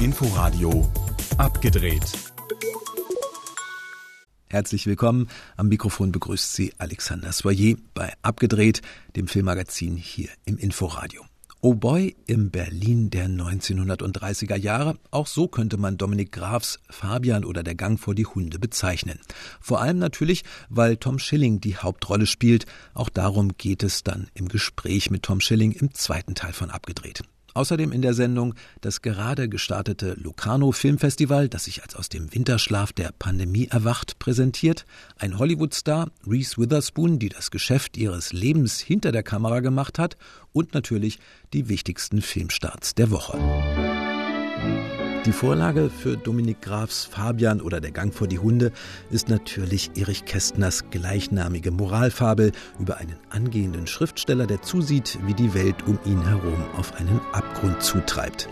Inforadio abgedreht. Herzlich willkommen. Am Mikrofon begrüßt Sie Alexander Soyer bei Abgedreht, dem Filmmagazin hier im Inforadio. Oh Boy im Berlin der 1930er Jahre. Auch so könnte man Dominik Grafs Fabian oder der Gang vor die Hunde bezeichnen. Vor allem natürlich, weil Tom Schilling die Hauptrolle spielt. Auch darum geht es dann im Gespräch mit Tom Schilling im zweiten Teil von Abgedreht. Außerdem in der Sendung das gerade gestartete Locarno Filmfestival, das sich als aus dem Winterschlaf der Pandemie erwacht, präsentiert. Ein Hollywoodstar, Reese Witherspoon, die das Geschäft ihres Lebens hinter der Kamera gemacht hat. Und natürlich die wichtigsten Filmstarts der Woche. Die Vorlage für Dominik Grafs Fabian oder Der Gang vor die Hunde ist natürlich Erich Kästners gleichnamige Moralfabel über einen angehenden Schriftsteller, der zusieht, wie die Welt um ihn herum auf einen Abgrund zutreibt.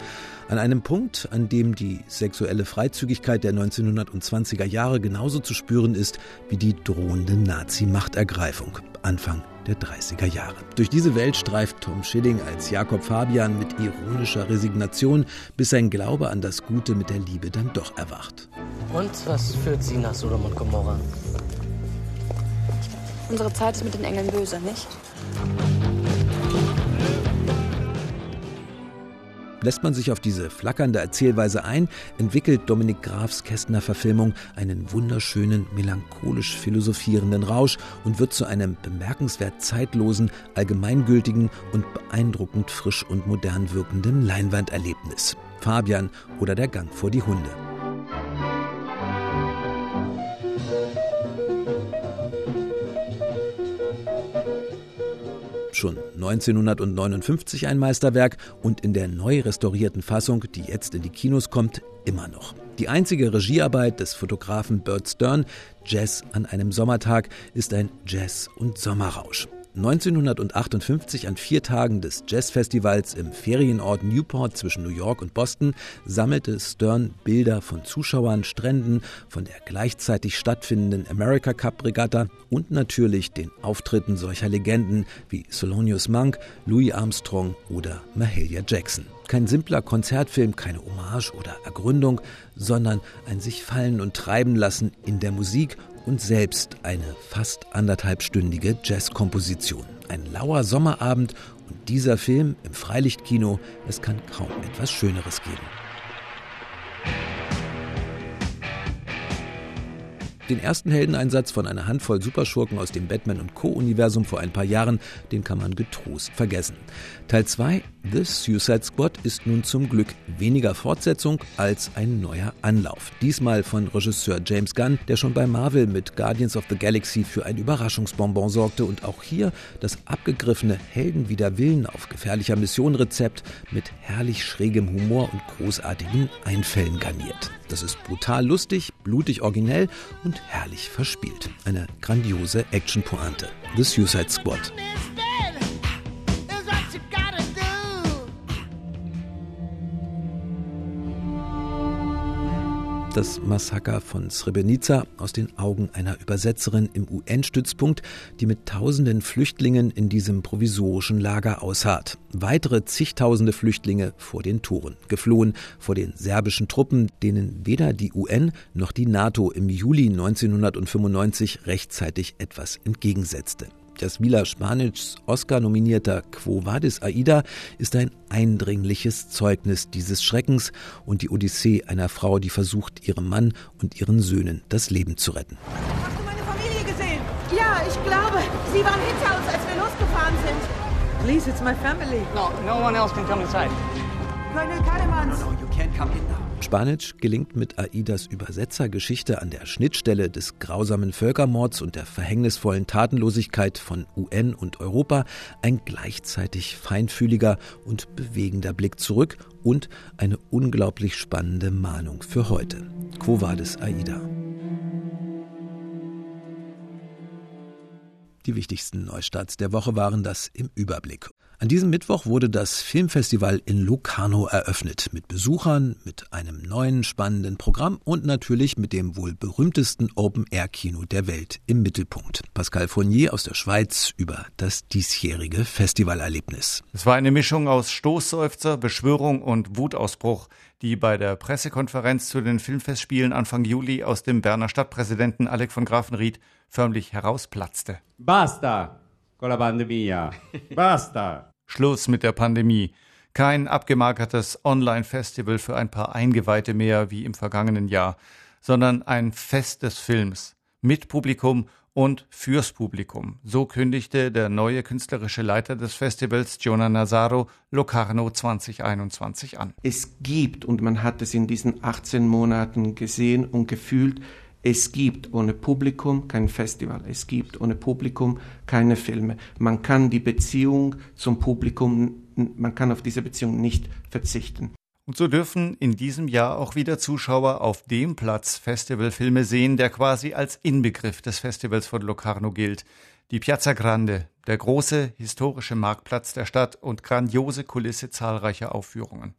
An einem Punkt, an dem die sexuelle Freizügigkeit der 1920er Jahre genauso zu spüren ist wie die drohende Nazi-Machtergreifung. Anfang der 30er Jahre. Durch diese Welt streift Tom Schilling als Jakob Fabian mit ironischer Resignation, bis sein Glaube an das Gute mit der Liebe dann doch erwacht. Und was führt Sie nach Sodom und Gomorra? Unsere Zeit ist mit den Engeln böse, nicht? Lässt man sich auf diese flackernde Erzählweise ein, entwickelt Dominik Grafs Kästner Verfilmung einen wunderschönen, melancholisch philosophierenden Rausch und wird zu einem bemerkenswert zeitlosen, allgemeingültigen und beeindruckend frisch und modern wirkenden Leinwanderlebnis. Fabian oder der Gang vor die Hunde. Schon 1959 ein Meisterwerk und in der neu restaurierten Fassung, die jetzt in die Kinos kommt, immer noch. Die einzige Regiearbeit des Fotografen Bert Stern, Jazz an einem Sommertag, ist ein Jazz- und Sommerrausch. 1958 an vier Tagen des Jazzfestivals im Ferienort Newport zwischen New York und Boston sammelte Stern Bilder von Zuschauern, Stränden, von der gleichzeitig stattfindenden America Cup Regatta und natürlich den Auftritten solcher Legenden wie Thelonious Monk, Louis Armstrong oder Mahalia Jackson. Kein simpler Konzertfilm, keine Hommage oder Ergründung, sondern ein sich fallen und treiben lassen in der Musik und selbst eine fast anderthalbstündige Jazzkomposition. Ein lauer Sommerabend und dieser Film im Freilichtkino, es kann kaum etwas Schöneres geben. Den ersten Heldeneinsatz von einer Handvoll Superschurken aus dem Batman und Co-Universum vor ein paar Jahren, den kann man getrost vergessen. Teil 2, The Suicide Squad, ist nun zum Glück weniger Fortsetzung als ein neuer Anlauf. Diesmal von Regisseur James Gunn, der schon bei Marvel mit Guardians of the Galaxy für ein Überraschungsbonbon sorgte und auch hier das abgegriffene Helden wider Willen auf gefährlicher Mission Rezept mit herrlich schrägem Humor und großartigen Einfällen garniert. Das ist brutal lustig, blutig originell und herrlich verspielt. Eine grandiose Action-Pointe. The Suicide Squad. Das Massaker von Srebrenica aus den Augen einer Übersetzerin im UN-Stützpunkt, die mit tausenden Flüchtlingen in diesem provisorischen Lager ausharrt. Weitere zigtausende Flüchtlinge vor den Toren, geflohen vor den serbischen Truppen, denen weder die UN noch die NATO im Juli 1995 rechtzeitig etwas entgegensetzte. Jasmila Spanics Oscar-nominierter Quo Vadis Aida ist ein eindringliches Zeugnis dieses Schreckens und die Odyssee einer Frau, die versucht, ihrem Mann und ihren Söhnen das Leben zu retten. Hast du meine Familie gesehen? Ja, ich glaube. Sie waren hinter uns, als wir losgefahren sind. Please, it's my family. No, no one else can come inside. Colonel Kalemans. No, no, you can't come in now. Spanisch gelingt mit Aidas Übersetzergeschichte an der Schnittstelle des grausamen Völkermords und der verhängnisvollen Tatenlosigkeit von UN und Europa ein gleichzeitig feinfühliger und bewegender Blick zurück und eine unglaublich spannende Mahnung für heute. Quo vadis Aida? Die wichtigsten Neustarts der Woche waren das im Überblick. An diesem Mittwoch wurde das Filmfestival in Locarno eröffnet. Mit Besuchern, mit einem neuen spannenden Programm und natürlich mit dem wohl berühmtesten Open-Air-Kino der Welt im Mittelpunkt. Pascal Fournier aus der Schweiz über das diesjährige Festivalerlebnis. Es war eine Mischung aus Stoßseufzer, Beschwörung und Wutausbruch, die bei der Pressekonferenz zu den Filmfestspielen Anfang Juli aus dem Berner Stadtpräsidenten Alec von Grafenried förmlich herausplatzte. Basta! Con la pandemia. Basta. Schluss mit der Pandemie. Kein abgemagertes Online-Festival für ein paar Eingeweihte mehr wie im vergangenen Jahr, sondern ein Fest des Films mit Publikum und fürs Publikum. So kündigte der neue künstlerische Leiter des Festivals, Jonah Nazaro, Locarno 2021 an. Es gibt, und man hat es in diesen 18 Monaten gesehen und gefühlt, es gibt ohne Publikum kein Festival, es gibt ohne Publikum keine Filme. Man kann die Beziehung zum Publikum, man kann auf diese Beziehung nicht verzichten. Und so dürfen in diesem Jahr auch wieder Zuschauer auf dem Platz Festivalfilme sehen, der quasi als Inbegriff des Festivals von Locarno gilt. Die Piazza Grande, der große historische Marktplatz der Stadt und grandiose Kulisse zahlreicher Aufführungen.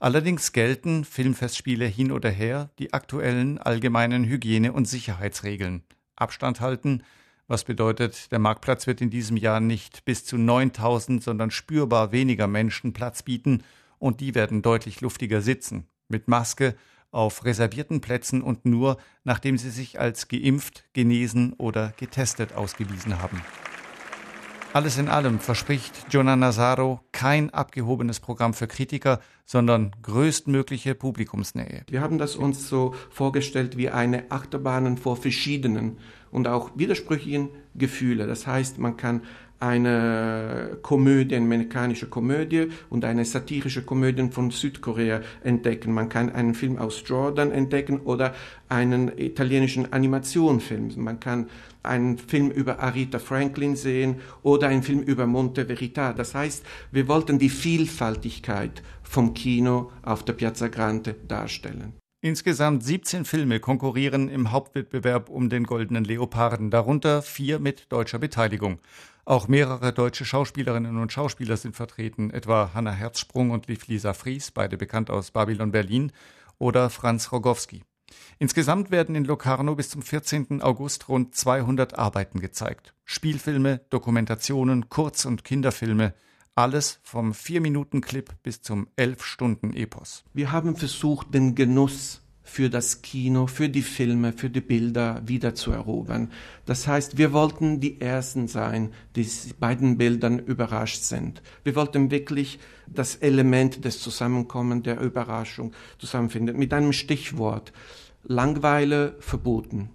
Allerdings gelten Filmfestspiele hin oder her die aktuellen allgemeinen Hygiene- und Sicherheitsregeln. Abstand halten, was bedeutet, der Marktplatz wird in diesem Jahr nicht bis zu 9000, sondern spürbar weniger Menschen Platz bieten und die werden deutlich luftiger sitzen. Mit Maske, auf reservierten Plätzen und nur, nachdem sie sich als geimpft, genesen oder getestet ausgewiesen haben. Alles in allem verspricht Jonah Nazaro kein abgehobenes Programm für Kritiker, sondern größtmögliche Publikumsnähe. Wir haben das uns so vorgestellt wie eine Achterbahn vor verschiedenen und auch widersprüchlichen Gefühlen. Das heißt, man kann eine Komödie, eine amerikanische Komödie und eine satirische Komödie von Südkorea entdecken. Man kann einen Film aus Jordan entdecken oder einen italienischen Animationsfilm. Man kann einen Film über Arita Franklin sehen oder einen Film über Monte Verita. Das heißt, wir wollten die Vielfaltigkeit vom Kino auf der Piazza Grande darstellen. Insgesamt 17 Filme konkurrieren im Hauptwettbewerb um den Goldenen Leoparden, darunter vier mit deutscher Beteiligung. Auch mehrere deutsche Schauspielerinnen und Schauspieler sind vertreten, etwa Hanna Herzsprung und Liv Lisa Fries, beide bekannt aus Babylon Berlin, oder Franz Rogowski. Insgesamt werden in Locarno bis zum 14. August rund 200 Arbeiten gezeigt. Spielfilme, Dokumentationen, Kurz- und Kinderfilme, alles vom 4-Minuten-Clip bis zum 11-Stunden-Epos. Wir haben versucht, den Genuss für das Kino, für die Filme, für die Bilder wieder zu erobern. Das heißt, wir wollten die Ersten sein, die bei den Bildern überrascht sind. Wir wollten wirklich das Element des Zusammenkommens, der Überraschung zusammenfinden. Mit einem Stichwort. Langweile verboten.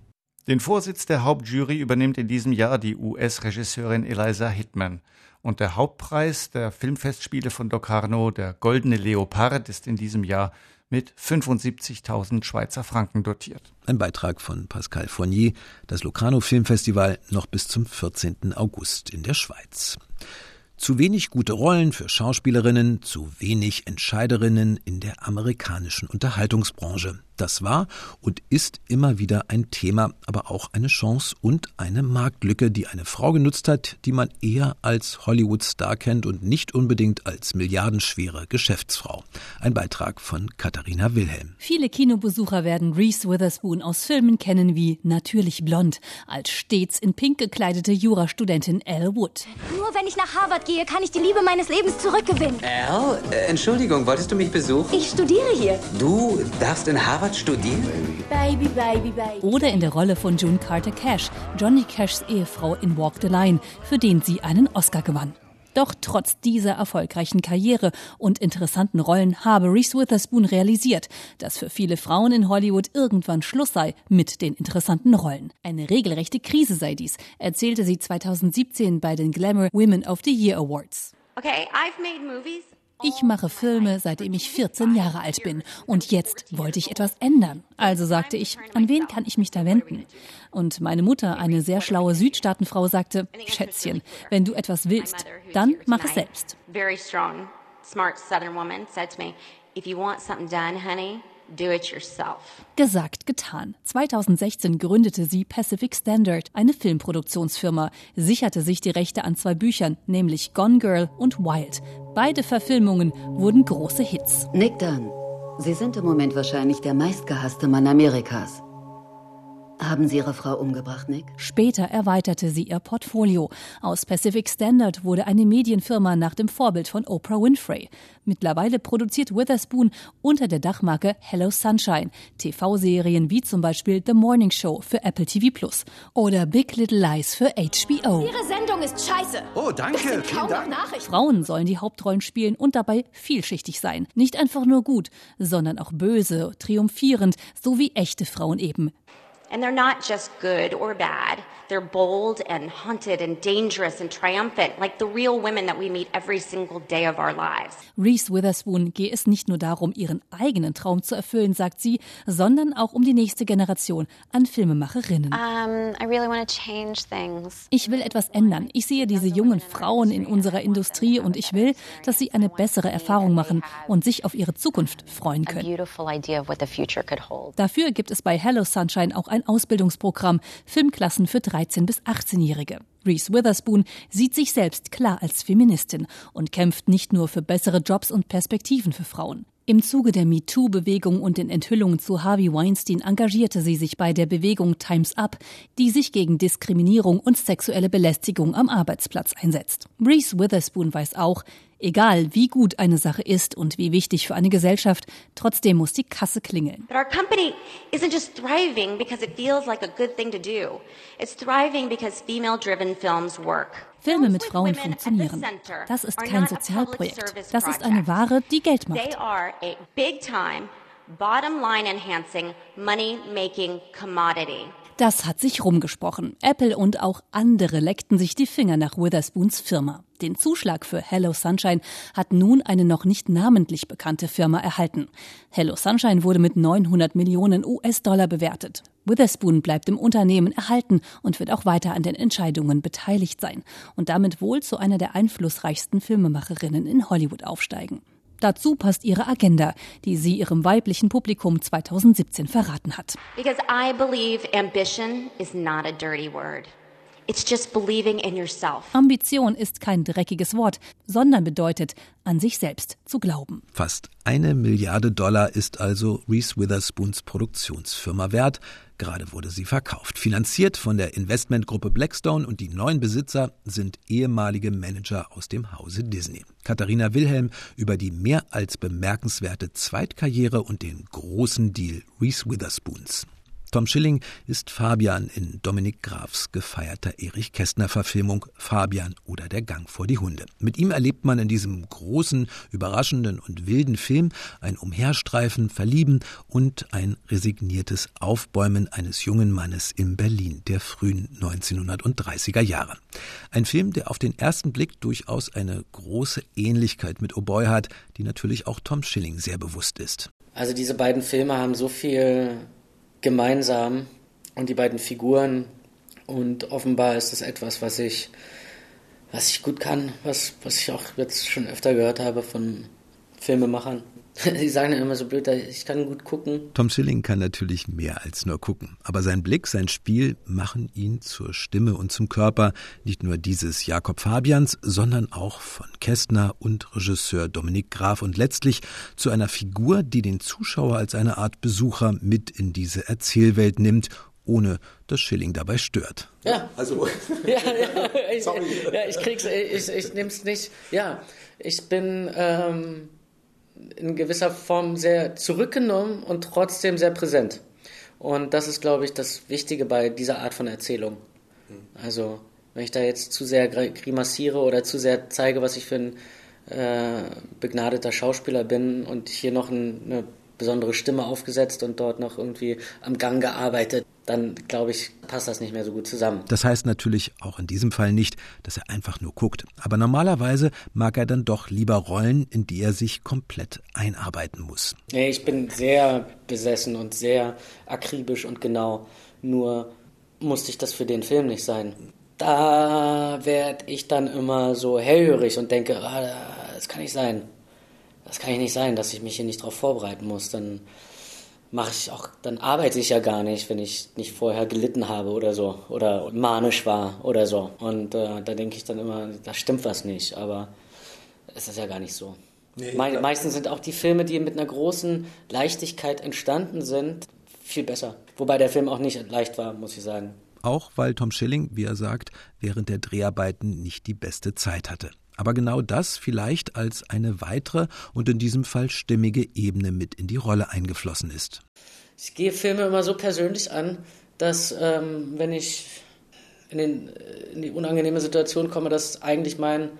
Den Vorsitz der Hauptjury übernimmt in diesem Jahr die US-Regisseurin Eliza Hitman. Und der Hauptpreis der Filmfestspiele von Locarno, der Goldene Leopard, ist in diesem Jahr mit 75.000 Schweizer Franken dotiert. Ein Beitrag von Pascal Fournier, das Locarno Filmfestival noch bis zum 14. August in der Schweiz. Zu wenig gute Rollen für Schauspielerinnen, zu wenig Entscheiderinnen in der amerikanischen Unterhaltungsbranche. Das war und ist immer wieder ein Thema, aber auch eine Chance und eine Marktlücke, die eine Frau genutzt hat, die man eher als Hollywood-Star kennt und nicht unbedingt als milliardenschwere Geschäftsfrau. Ein Beitrag von Katharina Wilhelm. Viele Kinobesucher werden Reese Witherspoon aus Filmen kennen wie Natürlich blond, als stets in pink gekleidete Jurastudentin Elle Wood. Nur wenn ich nach Harvard gehe, kann ich die Liebe meines Lebens zurückgewinnen. Elle, äh, Entschuldigung, wolltest du mich besuchen? Ich studiere hier. Du darfst in Harvard Harvard studieren? Baby, baby, baby. Oder in der Rolle von June Carter Cash, Johnny Cashs Ehefrau in Walk the Line, für den sie einen Oscar gewann. Doch trotz dieser erfolgreichen Karriere und interessanten Rollen habe Reese Witherspoon realisiert, dass für viele Frauen in Hollywood irgendwann Schluss sei mit den interessanten Rollen. Eine regelrechte Krise sei dies, erzählte sie 2017 bei den Glamour Women of the Year Awards. Okay, I've made movies. Ich mache Filme, seitdem ich 14 Jahre alt bin. Und jetzt wollte ich etwas ändern. Also sagte ich, an wen kann ich mich da wenden? Und meine Mutter, eine sehr schlaue Südstaatenfrau, sagte, Schätzchen, wenn du etwas willst, dann mach es selbst. Very strong, smart Southern woman said to me, if you want something done, honey. Gesagt, getan. 2016 gründete sie Pacific Standard, eine Filmproduktionsfirma, sicherte sich die Rechte an zwei Büchern, nämlich Gone Girl und Wild. Beide Verfilmungen wurden große Hits. Nick Dunn, Sie sind im Moment wahrscheinlich der meistgehasste Mann Amerikas. Haben Sie Ihre Frau umgebracht, Nick? Später erweiterte sie ihr Portfolio. Aus Pacific Standard wurde eine Medienfirma nach dem Vorbild von Oprah Winfrey. Mittlerweile produziert Witherspoon unter der Dachmarke Hello Sunshine TV-Serien wie zum Beispiel The Morning Show für Apple TV Plus oder Big Little Lies für HBO. Ihre Sendung ist scheiße. Oh, danke. Das sind kaum noch Nachrichten. Frauen sollen die Hauptrollen spielen und dabei vielschichtig sein. Nicht einfach nur gut, sondern auch böse, triumphierend, so wie echte Frauen eben. And they're not just good or bad. They're bold and haunted and dangerous and triumphant, like the real women that we meet every single day of our lives. Reese Witherspoon gehe es nicht nur darum, ihren eigenen Traum zu erfüllen, sagt sie, sondern auch um die nächste Generation an Filmemacherinnen. Um, I really want to change things. Ich will etwas ändern. Ich sehe diese jungen Frauen in unserer Industrie und ich will, dass sie eine bessere Erfahrung machen und sich auf ihre Zukunft freuen können. Dafür gibt es bei Hello Sunshine auch ein Ausbildungsprogramm, Filmklassen für 13 bis 18-Jährige. Reese Witherspoon sieht sich selbst klar als Feministin und kämpft nicht nur für bessere Jobs und Perspektiven für Frauen. Im Zuge der MeToo-Bewegung und den Enthüllungen zu Harvey Weinstein engagierte sie sich bei der Bewegung Times Up, die sich gegen Diskriminierung und sexuelle Belästigung am Arbeitsplatz einsetzt. Reese Witherspoon weiß auch, egal wie gut eine Sache ist und wie wichtig für eine Gesellschaft, trotzdem muss die Kasse klingeln. But our company isn't just thriving because it feels like a good thing to do. It's thriving because female-driven films work. Filme mit Frauen funktionieren. Das ist kein Sozialprojekt. Das ist eine Ware, die Geld macht. They are a big-time, bottom-line enhancing, money-making commodity. Das hat sich rumgesprochen. Apple und auch andere leckten sich die Finger nach Witherspoons Firma. Den Zuschlag für Hello Sunshine hat nun eine noch nicht namentlich bekannte Firma erhalten. Hello Sunshine wurde mit 900 Millionen US-Dollar bewertet. Witherspoon bleibt im Unternehmen erhalten und wird auch weiter an den Entscheidungen beteiligt sein und damit wohl zu einer der einflussreichsten Filmemacherinnen in Hollywood aufsteigen. Dazu passt ihre Agenda, die sie ihrem weiblichen Publikum 2017 verraten hat. Because I believe ambition is not a dirty word. It's just believing in yourself. Ambition ist kein dreckiges Wort, sondern bedeutet, an sich selbst zu glauben. Fast eine Milliarde Dollar ist also Reese Witherspoons Produktionsfirma wert. Gerade wurde sie verkauft. Finanziert von der Investmentgruppe Blackstone und die neuen Besitzer sind ehemalige Manager aus dem Hause Disney. Katharina Wilhelm über die mehr als bemerkenswerte Zweitkarriere und den großen Deal Reese Witherspoons. Tom Schilling ist Fabian in Dominik Grafs gefeierter Erich Kästner Verfilmung Fabian oder der Gang vor die Hunde. Mit ihm erlebt man in diesem großen, überraschenden und wilden Film ein Umherstreifen, Verlieben und ein resigniertes Aufbäumen eines jungen Mannes in Berlin der frühen 1930er Jahre. Ein Film, der auf den ersten Blick durchaus eine große Ähnlichkeit mit Oh Boy hat, die natürlich auch Tom Schilling sehr bewusst ist. Also diese beiden Filme haben so viel gemeinsam und die beiden Figuren und offenbar ist das etwas, was ich, was ich gut kann, was, was ich auch jetzt schon öfter gehört habe von Filmemachern. Die sagen immer so blöd, ich kann gut gucken. Tom Schilling kann natürlich mehr als nur gucken. Aber sein Blick, sein Spiel machen ihn zur Stimme und zum Körper nicht nur dieses Jakob Fabians, sondern auch von Kästner und Regisseur Dominik Graf und letztlich zu einer Figur, die den Zuschauer als eine Art Besucher mit in diese Erzählwelt nimmt ohne dass Schilling dabei stört. Ja, also. ja, ja, ich, ja, ich krieg's, ich, ich nehm's nicht. Ja, ich bin ähm, in gewisser Form sehr zurückgenommen und trotzdem sehr präsent. Und das ist, glaube ich, das Wichtige bei dieser Art von Erzählung. Also, wenn ich da jetzt zu sehr grimassiere oder zu sehr zeige, was ich für ein äh, begnadeter Schauspieler bin und hier noch ein, eine besondere Stimme aufgesetzt und dort noch irgendwie am Gang gearbeitet, dann glaube ich, passt das nicht mehr so gut zusammen. Das heißt natürlich auch in diesem Fall nicht, dass er einfach nur guckt. Aber normalerweise mag er dann doch lieber Rollen, in die er sich komplett einarbeiten muss. Nee, ich bin sehr besessen und sehr akribisch und genau. Nur musste ich das für den Film nicht sein. Da werde ich dann immer so hellhörig und denke, ah, das kann nicht sein. Das kann nicht sein, dass ich mich hier nicht darauf vorbereiten muss. Dann mache ich auch, dann arbeite ich ja gar nicht, wenn ich nicht vorher gelitten habe oder so oder manisch war oder so. Und äh, da denke ich dann immer, da stimmt was nicht, aber es ist ja gar nicht so. Nee, Me meistens sind auch die Filme, die mit einer großen Leichtigkeit entstanden sind, viel besser. Wobei der Film auch nicht leicht war, muss ich sagen. Auch weil Tom Schilling, wie er sagt, während der Dreharbeiten nicht die beste Zeit hatte. Aber genau das vielleicht als eine weitere und in diesem Fall stimmige Ebene mit in die Rolle eingeflossen ist. Ich gehe Filme immer so persönlich an, dass ähm, wenn ich in, den, in, die unangenehme Situation komme, dass eigentlich mein,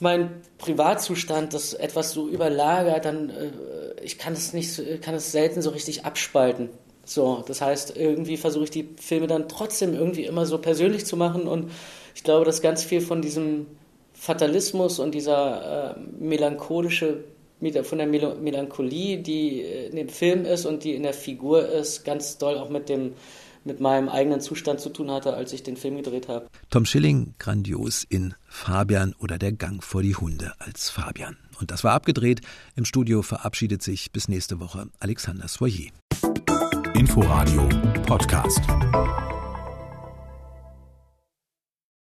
mein Privatzustand das etwas so überlagert, dann äh, ich kann es nicht, kann es selten so richtig abspalten. So, das heißt, irgendwie versuche ich die Filme dann trotzdem irgendwie immer so persönlich zu machen und ich glaube, dass ganz viel von diesem Fatalismus und dieser äh, melancholische, von der Mel Melancholie, die in dem Film ist und die in der Figur ist, ganz doll auch mit dem mit meinem eigenen Zustand zu tun hatte, als ich den Film gedreht habe. Tom Schilling grandios in Fabian oder der Gang vor die Hunde als Fabian. Und das war abgedreht. Im Studio verabschiedet sich bis nächste Woche Alexander Soyer. Inforadio Podcast.